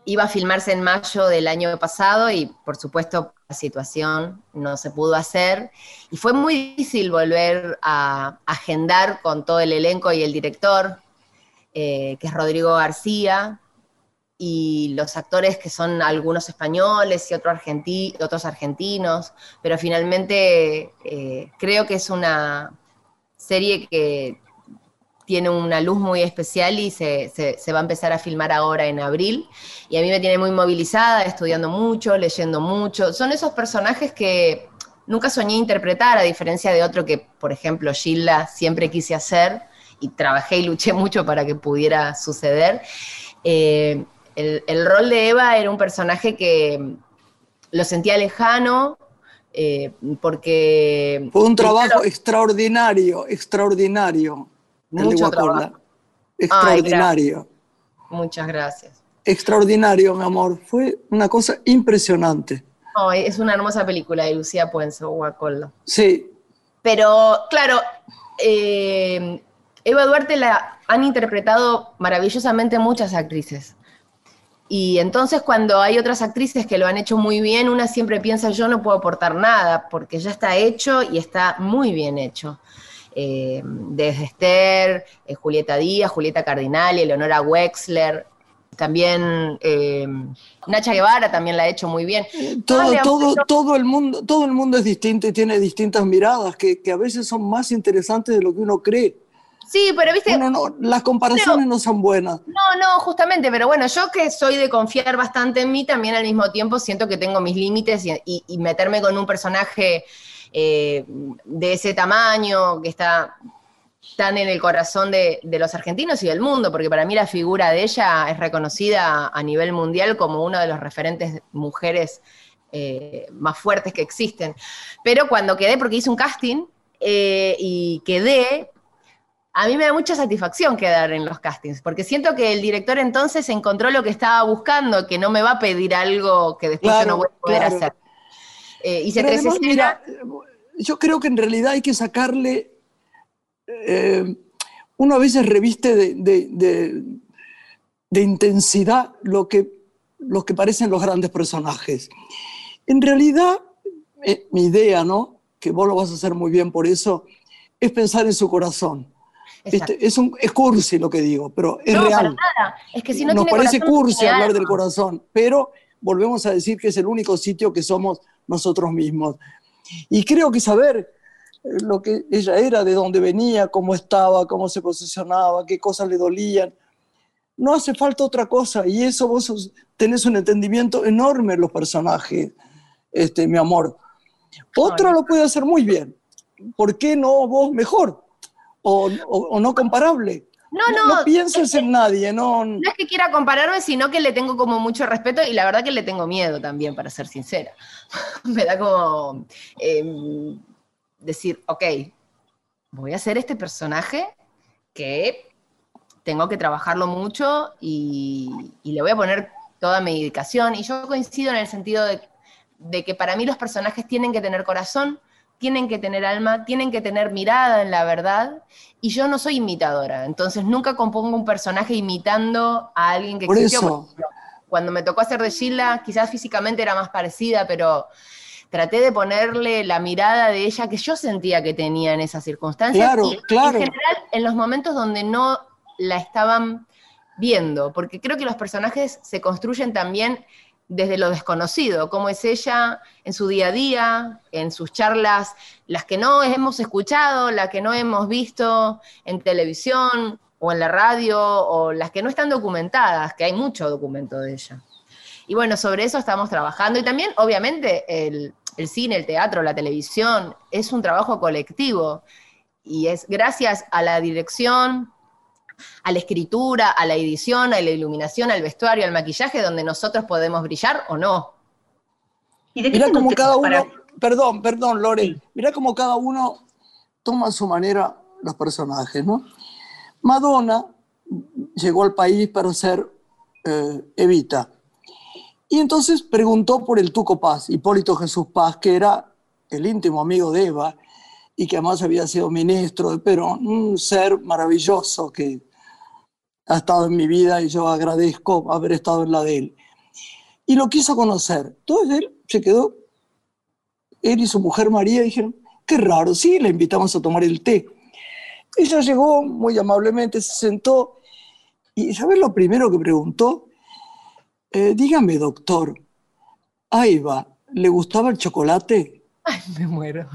Iba a filmarse en mayo del año pasado y por supuesto la situación no se pudo hacer y fue muy difícil volver a agendar con todo el elenco y el director, eh, que es Rodrigo García, y los actores que son algunos españoles y otros argentinos, pero finalmente eh, creo que es una serie que tiene una luz muy especial y se, va a empezar a filmar ahora en abril. Y a mí me tiene muy movilizada, estudiando mucho, leyendo mucho. Son esos personajes que nunca soñé interpretar, a diferencia de otro que, por ejemplo, Gilda siempre quise hacer y trabajé y luché mucho para que pudiera suceder. Eh, el, rol de Eva era un personaje que lo sentía lejano, eh, porque... Fue un trabajo extraordinario, extraordinario. Mucho trabajo. Extraordinario. Muchas gracias. Extraordinario, mi amor. Fue una cosa impresionante. es una hermosa película de Lucía Puenzo, Guacoldo. Sí. Pero, claro, eh, Eva Duarte la han interpretado maravillosamente muchas actrices. Y entonces cuando hay otras actrices que lo han hecho muy bien, una siempre piensa yo no puedo aportar nada, porque ya está hecho y está muy bien hecho. Eh, desde Esther, eh, Julieta Díaz, Julieta Cardinali, Eleonora Wexler, también eh, Nacha Guevara también la ha hecho muy bien. Todo, todo, todo, el mundo, todo el mundo es distinto y tiene distintas miradas que, que a veces son más interesantes de lo que uno cree. Sí, pero viste, Bueno, no, las comparaciones no son buenas. No, no, justamente, pero bueno, yo que soy de confiar bastante en mí, también al mismo tiempo siento que tengo mis límites y, y- y meterme con un personaje eh, de ese tamaño, que está tan en el corazón de, de los argentinos y del mundo, porque para mí la figura de ella es reconocida a nivel mundial como una de los referentes mujeres eh, más fuertes que existen. Pero cuando quedé, porque hice un casting eh, y quedé, a mí me da mucha satisfacción quedar en los castings, porque siento que el director entonces encontró lo que estaba buscando, que no me va a pedir algo que después yo no voy a poder claro. hacer. Eh, Pero tres además, mira, yo creo que en realidad hay que sacarle. eh, uno a veces reviste de, de- de- de intensidad lo que, lo que parecen los grandes personajes. En realidad, eh, mi idea, ¿no? Que vos lo vas a hacer muy bien por eso, es pensar en su corazón. Este, es, un, es cursi lo que digo, pero es no, real. para nada. Es que si no Nos tiene parece corazón, cursi hablar del corazón, pero volvemos a decir que es el único sitio que somos nosotros mismos. Y creo que saber eh, lo que ella era, de dónde venía, cómo estaba, cómo se posicionaba, qué cosas le dolían, no hace falta otra cosa. Y eso vos tenés un entendimiento enorme en los personajes, este, mi amor. Otro Ay. lo puede hacer muy bien. ¿Por qué no vos mejor? O, o- o no comparable. No, no, pienses en nadie, no, No es que quiera compararme, sino que le tengo como mucho respeto y la verdad que le tengo miedo también, para ser sincera. Me da como eh, decir, ok, voy a hacer este personaje que tengo que trabajarlo mucho y, y le voy a poner toda mi dedicación. Y yo coincido en el sentido de, de que para mí los personajes tienen que tener corazón, tienen que tener alma, tienen que tener mirada en la verdad, y yo no soy imitadora, entonces nunca compongo un personaje imitando a alguien que Por existió. eso. cuando me tocó hacer de Sheila, quizás físicamente era más parecida, pero traté de ponerle la mirada de ella que yo sentía que tenía en esas circunstancias. Claro, y claro. En general, en los momentos donde no la estaban viendo, porque creo que los personajes se construyen también desde lo desconocido, cómo es ella en su día a día, en sus charlas, las que no hemos escuchado, las que no hemos visto en televisión o en la radio, o las que no están documentadas, que hay mucho documento de ella. Y bueno, sobre eso estamos trabajando. Y también, obviamente, el, el cine, el teatro, la televisión, es un trabajo colectivo. Y es gracias a la dirección, a la escritura, a la edición, a la iluminación, al vestuario, al maquillaje, donde nosotros podemos brillar o no. ¿Y de qué como cada para- uno, perdón, perdón, Lore, Sí. mira como cada uno toma a su manera los personajes, ¿no? Madonna llegó al país para ser eh, Evita. Y entonces preguntó por el Tuco Paz, Hipólito Jesús Paz, que era el íntimo amigo de Eva y que además había sido ministro de Perón, un ser maravilloso que ha estado en mi vida y yo agradezco haber estado en la de él. Y lo quiso conocer. Entonces él se quedó, él y su mujer María dijeron, qué raro, sí, le invitamos a tomar el té. Ella llegó muy amablemente, se sentó y ¿sabes lo primero que preguntó? Eh, dígame, doctor, a Eva, ¿le gustaba el chocolate? Ay, me muero.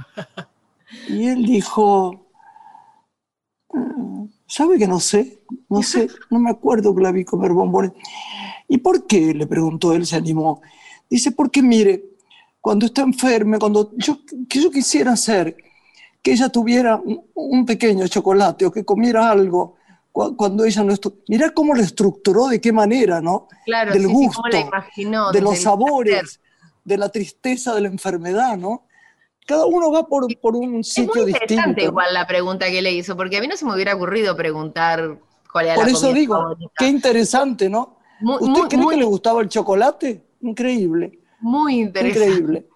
Y él dijo, "Mm, ¿sabe que no sé? No sé, no me acuerdo que la vi comer bombones. ¿Y por qué? Le preguntó él, se animó. Dice, porque mire, cuando está enferma, cuando yo, que yo quisiera hacer que ella tuviera un, un pequeño chocolate o que comiera algo cu- cuando ella no estuvo. Mirá cómo lo estructuró, de qué manera, ¿no? Claro, Del sí, sí, gusto, cómo la imaginó, de los el sabores, de la tristeza de la enfermedad, ¿no? Cada uno va por, por un Es sitio muy interesante igual la pregunta que le hizo, porque a mí no se me hubiera ocurrido preguntar cuál era Por la eso comida digo, favorita. qué interesante, ¿no? Muy, ¿Usted muy, cree muy- que le gustaba el chocolate? Increíble, muy interesante. increíble.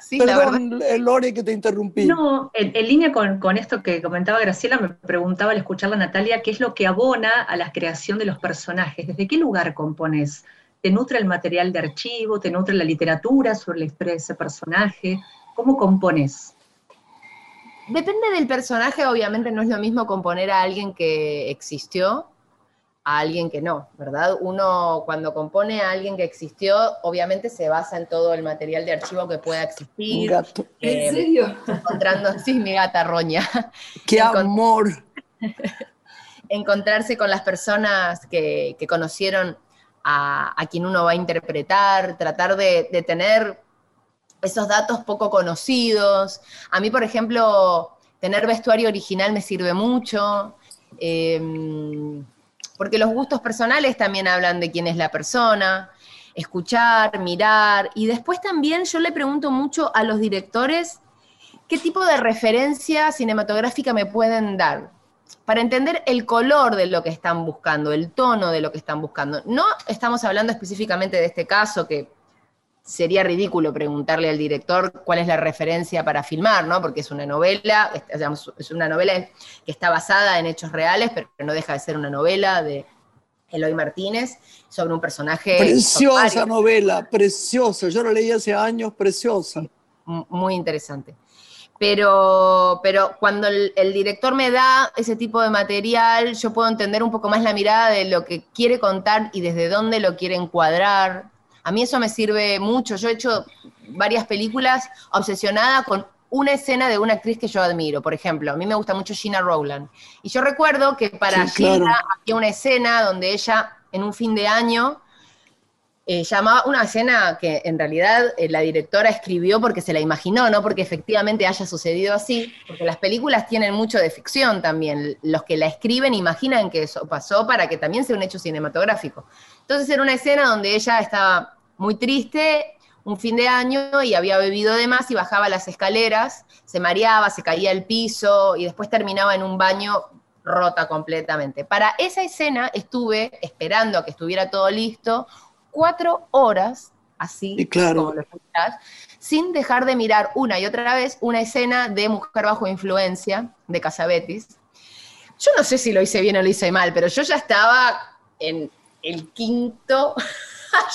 Sí, la verdad. Perdón, eh, Lore, que te interrumpí. No, en, en línea con, con esto que comentaba Graciela, me preguntaba al escucharla Natalia, ¿qué es lo que abona a la creación de los personajes? ¿Desde qué lugar compones ¿Te nutre el material de archivo? ¿Te nutre la literatura sobre la historia de ese personaje? ¿Cómo compones? Depende del personaje, obviamente no es lo mismo componer a alguien que existió a alguien que no, ¿verdad? Uno cuando compone a alguien que existió, obviamente se basa en todo el material de archivo que pueda existir. Gato. eh, ¿En serio? encontrando, sí, mi gata roña. ¡Qué Encont- amor! encontrarse con las personas que, que conocieron a, a quien uno va a interpretar, tratar de, de tener esos datos poco conocidos. A mí, por ejemplo, tener vestuario original me sirve mucho, eh, porque los gustos personales también hablan de quién es la persona, escuchar, mirar, y después también yo le pregunto mucho a los directores qué tipo de referencia cinematográfica me pueden dar para entender el color de lo que están buscando, el tono de lo que están buscando. No estamos hablando específicamente de este caso, que sería ridículo preguntarle al director cuál es la referencia para filmar, ¿no? Porque es una novela, es, una novela que está basada en hechos reales, pero no deja de ser una novela de Eloy Martínez sobre un personaje Preciosa novela, preciosa. Yo la leí hace años, preciosa. Muy interesante. Pero, pero cuando el, el director me da ese tipo de material, yo puedo entender un poco más la mirada de lo que quiere contar y desde dónde lo quiere encuadrar. A mí eso me sirve mucho. Yo he hecho varias películas obsesionada con una escena de una actriz que yo admiro. Por ejemplo, a mí me gusta mucho Gina Rowland. Y yo recuerdo que para Sí, claro. Gina había una escena donde ella, en un fin de año, eh, llamaba una escena que en realidad eh, la directora escribió porque se la imaginó, no porque efectivamente haya sucedido así, porque las películas tienen mucho de ficción también. Los que la escriben imaginan que eso pasó para que también sea un hecho cinematográfico. Entonces era una escena donde ella estaba muy triste, un fin de año, y había bebido de más y bajaba las escaleras, se mareaba, se caía al piso y después terminaba en un baño rota completamente. Para esa escena estuve esperando a que estuviera todo listo cuatro horas, así Y claro. como lo escuchás, sin dejar de mirar una y otra vez una escena de Mujer bajo influencia de Casabetis. Yo no sé si lo hice bien o lo hice mal, pero yo ya estaba en el quinto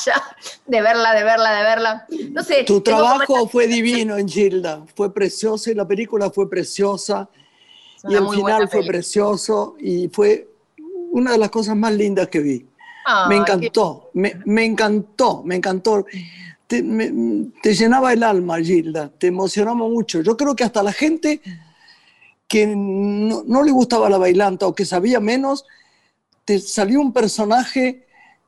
ya de verla, de verla, de verla. No sé. Tu trabajo fue divino en Gilda, fue precioso y la película fue preciosa y el final fue precioso y fue una de las cosas más lindas que vi. Me qué- encantó, me, me encantó, me encantó. Te, me- te llenaba el alma, Gilda, te emocionamos mucho. Yo creo que hasta la gente que no, no le gustaba la bailanta o que sabía menos, te salió un personaje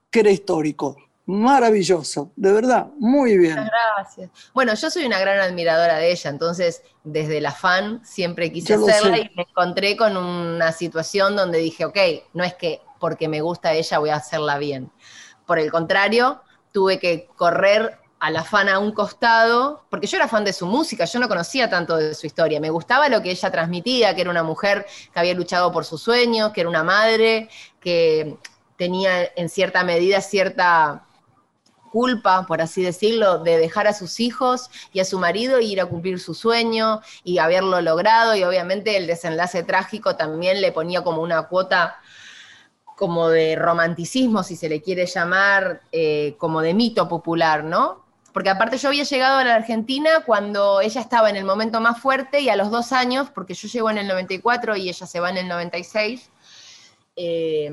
que era histórico. Maravilloso, de verdad, muy bien. Gracias. Bueno, yo soy una gran admiradora de ella, entonces desde la fan siempre quise hacerla sé. y me encontré con una situación donde dije, ok, no es que porque me gusta ella voy a hacerla bien. Por el contrario, tuve que correr a la fan a un costado, porque yo era fan de su música, yo no conocía tanto de su historia, me gustaba lo que ella transmitía, que era una mujer que había luchado por sus sueños, que era una madre, que tenía en cierta medida cierta culpa, por así decirlo, de dejar a sus hijos y a su marido e ir a cumplir su sueño y haberlo logrado y obviamente el desenlace trágico también le ponía como una cuota como de romanticismo, si se le quiere llamar, eh, como de mito popular, ¿no? Porque aparte yo había llegado a la Argentina cuando ella estaba en el momento más fuerte y a los dos años, porque yo llego en el 94 y ella se va en el 96, eh,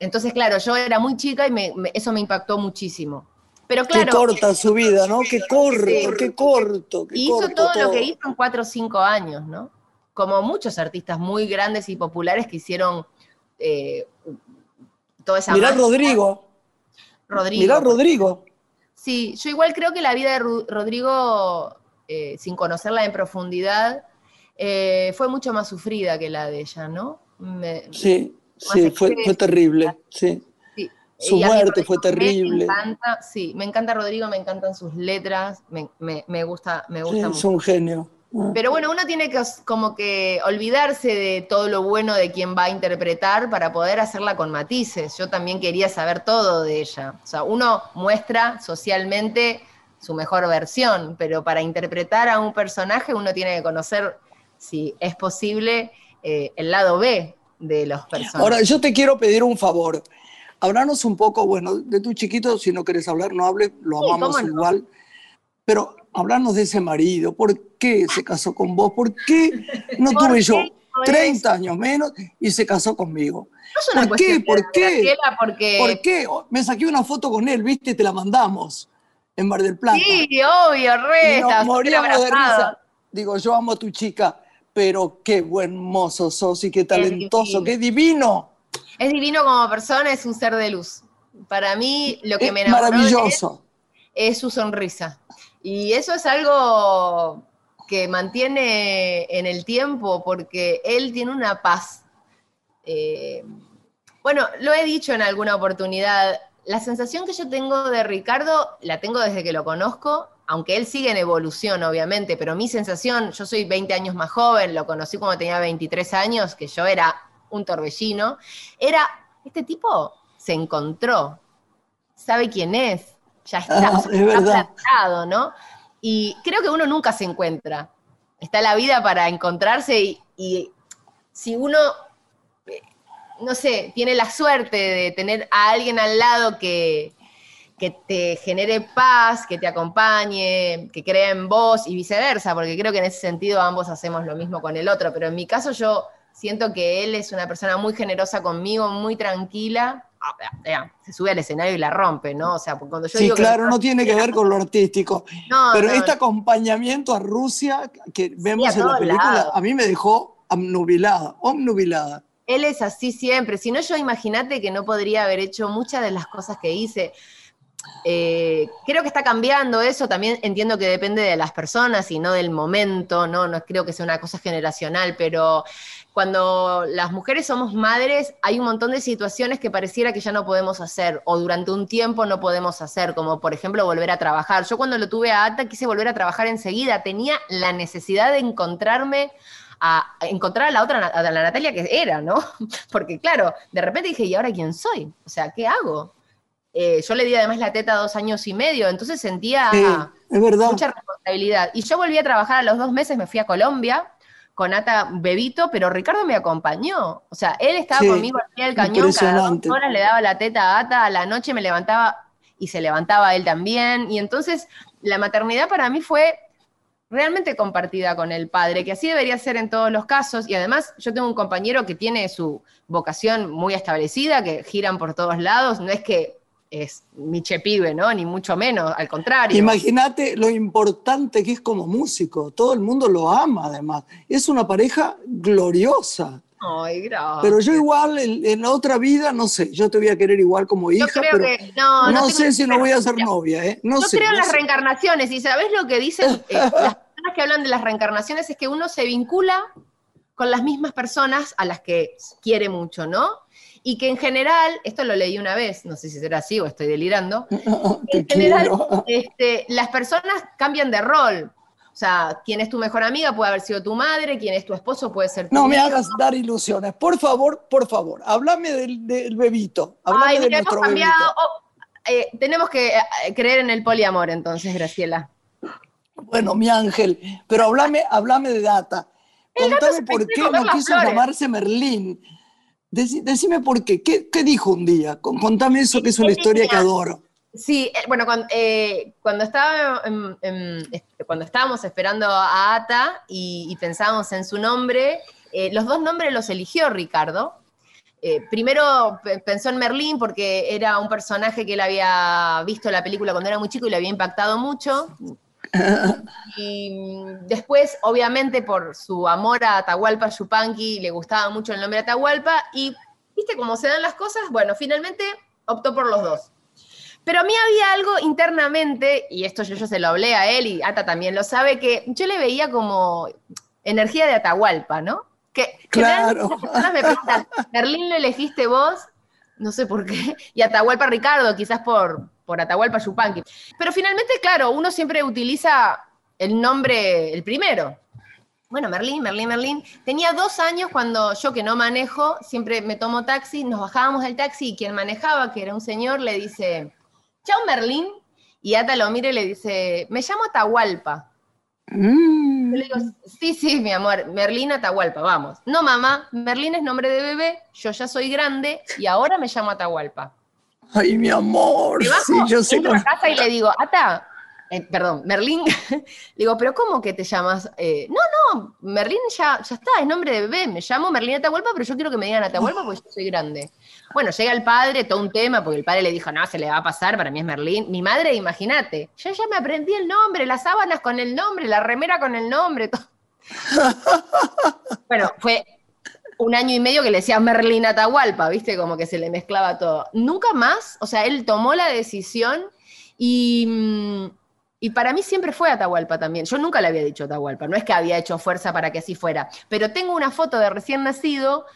entonces, claro, yo era muy chica y me- me- eso me impactó muchísimo. Pero Qué claro, corta su vida, ¿no? Qué corto, Sí. qué corto. Qué y hizo corto todo, lo que hizo en cuatro o cinco años, ¿no? Como muchos artistas muy grandes y populares que hicieron eh, toda esa Mirá. Rodrigo, Rodrigo. mirá Rodrigo. Sí, yo igual creo que la vida de Ru- Rodrigo, eh, sin conocerla en profundidad, eh, fue mucho más sufrida que la de ella, ¿no? Me- Sí, sí, fue, fue terrible, sí. sí. Su Y muerte fue terrible. Me encanta, sí, me encanta Rodrigo, me encantan sus letras, me, me- me gusta, me Sí, gusta es mucho. un genio. Ah. Pero bueno, uno tiene que como que olvidarse de todo lo bueno de quien va a interpretar para poder hacerla con matices. Yo también quería saber todo de ella. O sea, uno muestra socialmente su mejor versión, pero para interpretar a un personaje uno tiene que conocer, si es posible, eh, el lado B de los personajes. Ahora, yo te quiero pedir un favor. Hablanos un poco, bueno, de tu chiquito, si no querés hablar, no hables, lo Sí, amamos no. igual. Pero hablarnos de ese marido, ¿por qué se casó con vos? ¿Por qué no ¿Por tuve qué yo no es? 30 años menos y se casó conmigo? No ¿Por qué? ¿Por qué? Graciela, porque ¿Por qué? Me saqué una foto con él, viste, te la mandamos en Mar del Plata. Sí, obvio, re, Y nos moríamos de risa. Digo, yo amo a tu chica, pero qué buen mozo sos y qué talentoso, qué divino. Es divino como persona, es un ser de luz. Para mí, lo que Es me enamoró de él maravilloso. es su sonrisa. Y eso es algo que mantiene en el tiempo porque él tiene una paz. Eh, bueno, lo he dicho en alguna oportunidad, la sensación que yo tengo de Ricardo la tengo desde que lo conozco, aunque él sigue en evolución, obviamente, pero mi sensación, yo soy 20 años más joven, lo conocí cuando tenía 23 años, que yo era un torbellino, era, este tipo se encontró, sabe quién es, ya está, Ah, o sea, es está plantado, ¿no? Y creo que uno nunca se encuentra. Está la vida para encontrarse y, y si uno, eh, no sé, tiene la suerte de tener a alguien al lado que, que te genere paz, que te acompañe, que crea en vos y viceversa, porque creo que en ese sentido ambos hacemos lo mismo con el otro, pero en mi caso yo siento que él es una persona muy generosa conmigo, muy tranquila. Ah, se sube al escenario y la rompe, ¿no? O sea, cuando yo Sí, digo que- claro, no tiene que ver con lo artístico. No, Pero no, este acompañamiento a Rusia que vemos a en la película, lados. a mí me dejó obnubilada, obnubilada. Él es así siempre. Si no, yo imagínate que no podría haber hecho muchas de las cosas que hice. Eh, creo que está cambiando eso. También entiendo que depende de las personas y no del momento. No, no creo que sea una cosa generacional, pero cuando las mujeres somos madres, hay un montón de situaciones que pareciera que ya no podemos hacer o durante un tiempo no podemos hacer, como por ejemplo volver a trabajar. Yo cuando lo tuve a Ata quise volver a trabajar enseguida. Tenía la necesidad de encontrarme a encontrar a la otra, a la Natalia que era, ¿no? Porque claro, de repente dije, ¿y ahora quién soy? O sea, ¿qué hago? Eh, yo le di además la teta dos años y medio, entonces sentía Sí, es verdad. mucha responsabilidad. Y yo volví a trabajar a los dos meses, me fui a Colombia con Ata Bebito, pero Ricardo me acompañó. O sea, él estaba Sí, conmigo al pie del cañón, cada dos horas le daba la teta a Ata, a la noche me levantaba y se levantaba él también. Y entonces la maternidad para mí fue realmente compartida con el padre, que así debería ser en todos los casos. Y además yo tengo un compañero que tiene su vocación muy establecida, que giran por todos lados, no es que es mi pibe, ¿no? Ni mucho menos, al contrario. Imagínate lo importante que es como músico. Todo el mundo lo ama, además. Es una pareja gloriosa. Ay, gracias. Pero yo igual, en, en la otra vida, no sé, yo te voy a querer igual como hija, Yo creo pero que no, no, no tengo sé si no voy a ser novia, ¿eh? No Yo sé. creo en no las sé. reencarnaciones y ¿sabés lo que dicen eh, las personas que hablan de las reencarnaciones? Es que uno se vincula con las mismas personas a las que quiere mucho, ¿no? Y que en general, esto lo leí una vez, no sé si será así o estoy delirando, en general, este, las personas cambian de rol. O sea, quien es tu mejor amiga puede haber sido tu madre, quien es tu esposo puede ser tu No me hijo. hagas dar ilusiones. Por favor, por favor, háblame del, del bebito. Háblame Ay, de mira, hemos cambiado. Oh, eh, tenemos que eh, creer en el poliamor entonces, Graciela. Bueno, mi ángel, pero háblame, háblame de data. El Contame por qué no quiso flores. llamarse Merlín. Deci- decime por qué. qué. qué dijo un día? Con- Contame eso, que es una historia que adoro. Sí, eh, bueno, cuando, eh, cuando, estaba, en- en- cuando estábamos esperando a Ata y, y pensábamos en su nombre, eh, los dos nombres los eligió Ricardo. Eh, primero pe- pensó en Merlín porque era un personaje que él había visto la película cuando era muy chico y le había impactado mucho. Y mm, después, obviamente, por su amor a Atahualpa Yupanqui, le gustaba mucho el nombre Atahualpa. Y, viste cómo se dan las cosas, bueno, finalmente optó por los dos. Pero a mí había algo internamente, y esto yo, yo se lo hablé a él y Ata también lo sabe, que yo le veía como energía de Atahualpa, ¿no? Que Claro. las personas me preguntan, ¿Berlín lo elegiste vos? No sé por qué. Y Atahualpa Ricardo, quizás por, por Atahualpa Yupanqui. Pero finalmente, claro, uno siempre utiliza el nombre, el primero. Bueno, Merlín, Merlín, Merlín. Tenía dos años cuando yo que no manejo, siempre me tomo taxi, nos bajábamos del taxi y quien manejaba, que era un señor, le dice, chao Merlín. Y Ata lo mira y le dice, me llamo Atahualpa. Mm. Yo le digo, sí, sí, mi amor, Merlín Atahualpa, vamos. No, mamá, Merlín es nombre de bebé, yo ya soy grande y ahora me llamo Atahualpa. Ay, mi amor. Me bajo, Sí, yo sé entro a casa y le digo, Ata, eh, perdón, Merlín, digo, pero ¿cómo que te llamas? Eh, no, no, Merlín ya, ya está, es nombre de bebé, me llamo Merlín Atahualpa, pero yo quiero que me digan Atahualpa porque yo soy grande. Bueno, llega el padre, todo un tema, porque el padre le dijo, no, se le va a pasar, para mí es Merlín. Mi madre, imagínate, yo ya me aprendí el nombre, las sábanas con el nombre, la remera con el nombre, todo. bueno, fue un año y medio que le decía Merlín Atahualpa, ¿viste? Como que se le mezclaba todo. Nunca más, o sea, él tomó la decisión y, mm, y para mí siempre fue Atahualpa también. Yo nunca le había dicho Atahualpa, no es que había hecho fuerza para que así fuera, pero tengo una foto de recién nacido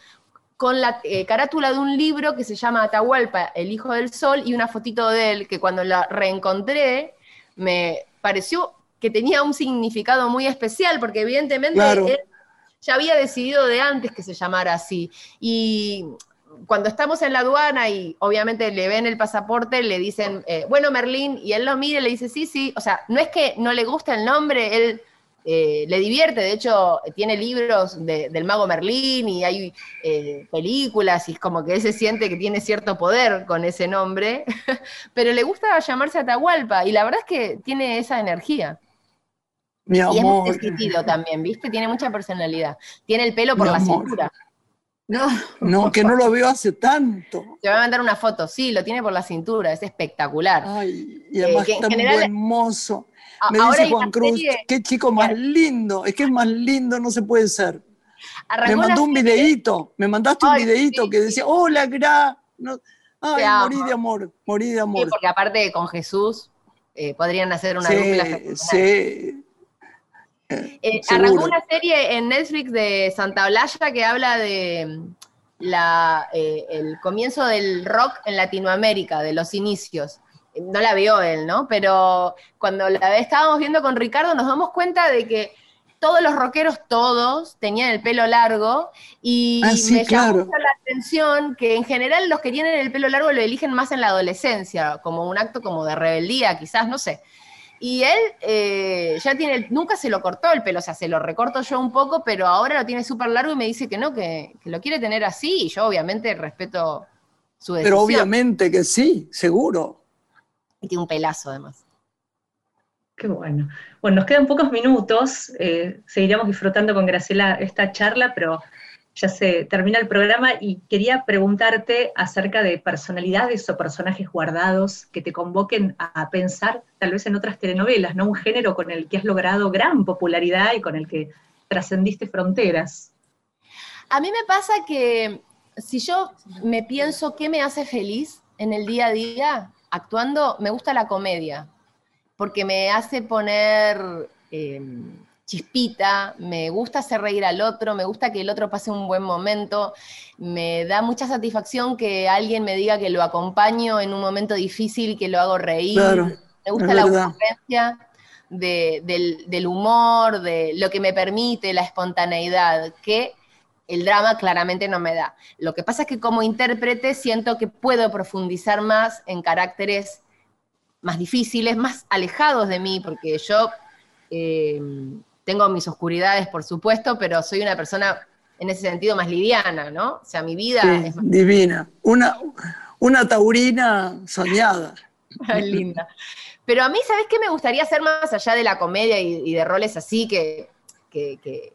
con la eh, carátula de un libro que se llama Atahualpa, el hijo del sol, y una fotito de él que cuando la reencontré me pareció que tenía un significado muy especial, porque evidentemente Claro. él ya había decidido de antes que se llamara así. Y cuando estamos en la aduana y obviamente le ven el pasaporte, le dicen, eh, bueno, Merlín, y él lo mira y le dice, sí, sí, o sea, no es que no le gusta el nombre, él eh, le divierte, de hecho, tiene libros de- del mago Merlín y hay eh, películas y es como que él se siente que tiene cierto poder con ese nombre, pero le gusta llamarse Atahualpa y la verdad es que tiene esa energía. Mi Y es muy amor. decidido también, ¿viste? Tiene mucha personalidad. Tiene el pelo por Mi la amor. cintura. No, No, que no lo veo hace tanto. te voy a mandar una foto. Sí, lo tiene por la cintura, es espectacular. Ay, y además que en tan general-. A- Me ahora dice Juan Cruz, serie- qué chico más lindo. Es que es más lindo, no se puede ser. Arrancó Me mandó un videíto, me mandaste un videíto sí, que decía, hola, Gra. No, ay, morí de amor, morí de Sí, amor. porque aparte con Jesús eh, podrían hacer una Sí, dupla sí. Eh, Seguro. arrancó una serie en Netflix de Santa Olalla que habla de mm, la, eh, el comienzo del rock en Latinoamérica, de los inicios. No la vio él, ¿no? Pero cuando la estábamos viendo con Ricardo nos damos cuenta de que todos los rockeros, todos, tenían el pelo largo y Ah, sí, me llamó claro. mucho la atención que en general los que tienen el pelo largo lo eligen más en la adolescencia, como un acto como de rebeldía, quizás, no sé. Y él eh, ya tiene, el- nunca se lo cortó el pelo, o sea, se lo recorto yo un poco, pero ahora lo tiene súper largo y me dice que no, que, que lo quiere tener así, y yo obviamente respeto su decisión. Pero obviamente que sí, seguro. Y tiene un pelazo además. Qué bueno. Bueno, nos quedan pocos minutos. eh, seguiremos disfrutando con Graciela esta charla, pero ya se termina el programa y quería preguntarte acerca de personalidades o personajes guardados que te convoquen a, pensar tal vez en otras telenovelas, ¿no? Un género con el que has logrado gran popularidad y con el que trascendiste fronteras. A mí me pasa que si yo me pienso qué me hace feliz en el día a día actuando, me gusta la comedia, porque me hace poner eh, chispita, me gusta hacer reír al otro, me gusta que el otro pase un buen momento, me da mucha satisfacción que alguien me diga que lo acompaño en un momento difícil, que lo hago reír. Claro, me gusta la ocurrencia de- del, del humor, de lo que me permite la espontaneidad, que el drama claramente no me da. Lo que pasa es que como intérprete siento que puedo profundizar más en caracteres más difíciles, más alejados de mí, porque yo eh, tengo mis oscuridades, por supuesto, pero soy una persona en ese sentido más liviana, ¿no? O sea, mi vida Sí, es más divina. Una, una taurina soñada. linda. Pero a mí, ¿sabes qué me gustaría hacer más allá de la comedia y, y de roles así que, que, que-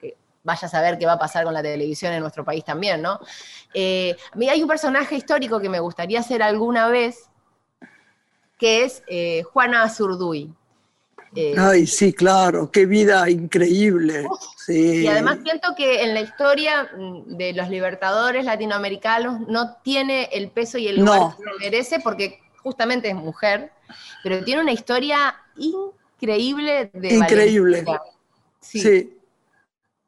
que vaya a saber qué va a pasar con la televisión en nuestro país también, ¿no? Eh, a mí hay un personaje histórico que me gustaría hacer alguna vez, que es eh, Juana Azurduy. Eh, Ay, sí, claro, qué vida increíble. Sí. Y además siento que en la historia mm, de los libertadores latinoamericanos no tiene el peso y el lugar No. que se merece porque justamente es mujer, pero tiene una historia increíble de Increíble. Sí.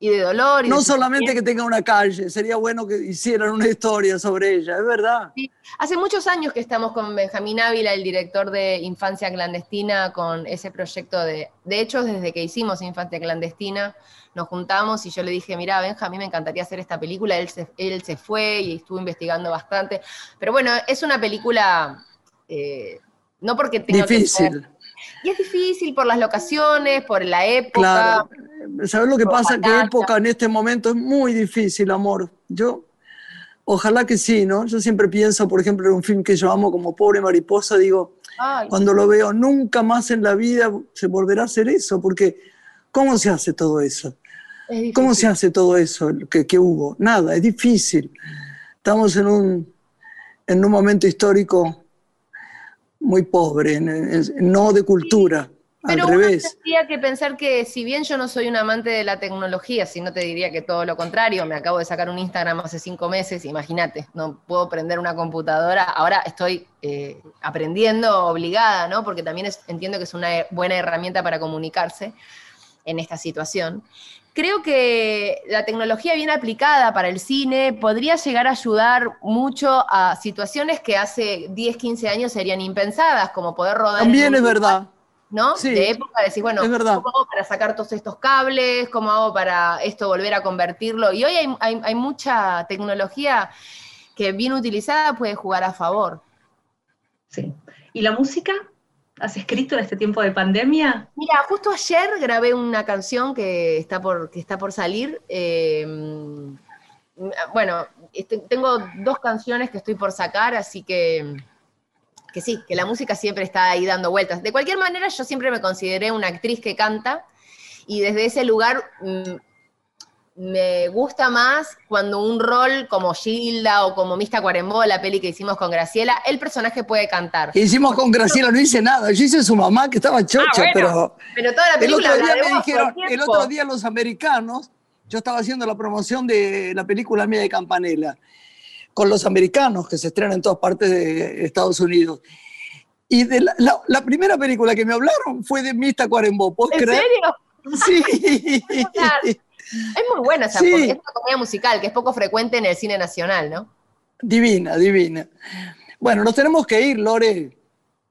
Y de dolor. y No de solamente que tenga una calle, sería bueno que hicieran una historia sobre ella, es verdad. Hace muchos años que estamos con Benjamín Ávila, el director de Infancia Clandestina, con ese proyecto de... De hecho, desde que hicimos Infancia Clandestina, nos juntamos y yo le dije, mira, Benjamín, me encantaría hacer esta película. Él se, él se fue y estuvo investigando bastante. Pero bueno, es una película... eh, no porque tenga que Difícil, y es difícil por las locaciones, por la época. claro. ¿Sabes lo que pasa? Que época en este momento es muy difícil, amor. Yo Ojalá que sí, ¿no? Yo siempre pienso, por ejemplo, en un film que yo amo como Pobre Mariposa, digo, Ay, cuando lo veo, nunca más en la vida se volverá a hacer eso, porque ¿cómo se hace todo eso? es. ¿Cómo se hace todo eso que, que hubo? Nada, es difícil. Estamos en un, en un momento histórico muy pobre, no de cultura, Pero al uno revés. tendría que pensar que si bien yo no soy un amante de la tecnología, si no te diría que todo lo contrario, me acabo de sacar un Instagram hace cinco meses, imagínate, no puedo prender una computadora, ahora estoy eh, aprendiendo obligada, ¿no? Porque también es- entiendo que es una buena herramienta para comunicarse en esta situación. Creo que la tecnología bien aplicada para el cine podría llegar a ayudar mucho a situaciones que hace 10, 15 años serían impensadas, como poder rodar. También es verdad. ¿no? Sí, de época, decís, bueno. ¿cómo hago para sacar todos estos cables? ¿Cómo hago para esto volver a convertirlo? Y hoy hay, hay- hay mucha tecnología que bien utilizada puede jugar a favor. Sí. ¿Y la música? ¿Has escrito en este tiempo de pandemia? Mira, justo ayer grabé una canción que está por, que está por salir. eh, bueno, este- tengo dos canciones que estoy por sacar, así que, que sí, que la música siempre está ahí dando vueltas. De cualquier manera, yo siempre me consideré una actriz que canta y desde ese lugar mm, me gusta más cuando un rol como Gilda o como Mista Cuarembó, la peli que hicimos con Graciela, el personaje puede cantar. Que hicimos con Graciela, no hice nada. Yo hice su mamá, que estaba chocha, Ah, bueno. pero Pero toda la el película otro habla día me dijeron, el otro día los americanos, yo estaba haciendo la promoción de la película mía de Campanella, con los americanos que se estrenan en todas partes de Estados Unidos. Y de la, la- la primera película que me hablaron fue de Mista Cuarembó, ¿puedes ¿En creer? serio? Sí. Es muy buena esa Sí. comedia, es una comedia musical que es poco frecuente en el cine nacional, ¿no? Divina, divina. Bueno, nos tenemos que ir, Lore.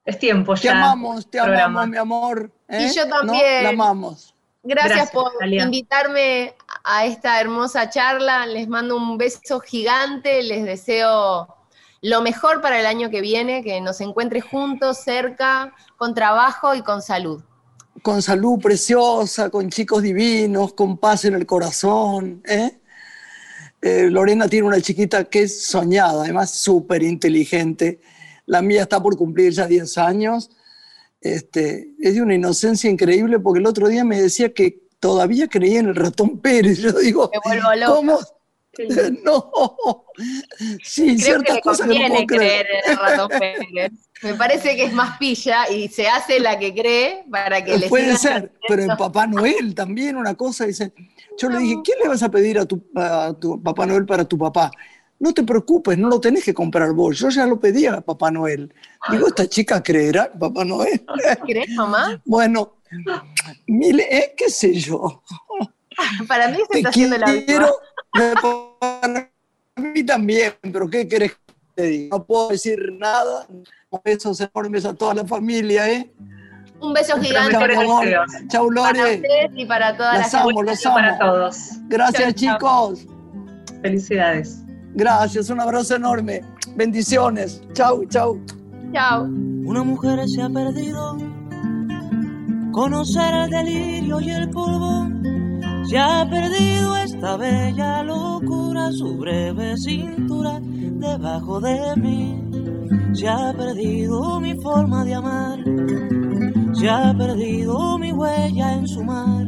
Es tiempo Te ya. amamos, te programa. amamos, mi amor. ¿eh? Y yo ¿No? también. La amamos. Gracias, Gracias, por Natalia. invitarme a esta hermosa charla. Les mando un beso gigante. Les deseo lo mejor para el año que viene, que nos encuentre juntos, cerca, con trabajo y con salud. Con salud preciosa, con chicos divinos, con paz en el corazón. ¿eh? Eh, Lorena tiene una chiquita que es soñada, además súper inteligente. La mía está por cumplir ya 10 años. Este, es de una inocencia increíble porque el otro día me decía que todavía creía en el ratón Pérez. Yo digo, Me. ¿cómo? No, sí, Creo ciertas que le cosas que no puedo creer. creer en el ratón Pérez. Me parece que es más pilla y se hace la que cree para que le Puede ser, pero en Papá Noel también una cosa dice. Yo le dije, ¿qué le vas a pedir a tu, a tu Papá Noel para tu papá? No te preocupes, no lo tenés que comprar vos. Yo ya lo pedí a Papá Noel. Digo, ¿esta chica creerá Papá Noel? ¿Crees, mamá? bueno, mil, eh, qué sé yo. Para mí se Te está haciendo la quiero, para mí también, pero ¿qué diga? No puedo decir nada. Besos enormes a toda la familia, ¿eh? Un beso gigante Chau. Chau, para Lore. ustedes y para toda Las amo, los para todos. Gracias, Chau, chau. chicos. Felicidades. Gracias, un abrazo enorme. Bendiciones. Chau, chau. Chao. Una mujer se ha perdido. Conocer el delirio y el polvo. Se ha perdido esta bella locura, su breve cintura debajo de mí. Se ha perdido mi forma de amar. Se ha perdido mi huella en su mar.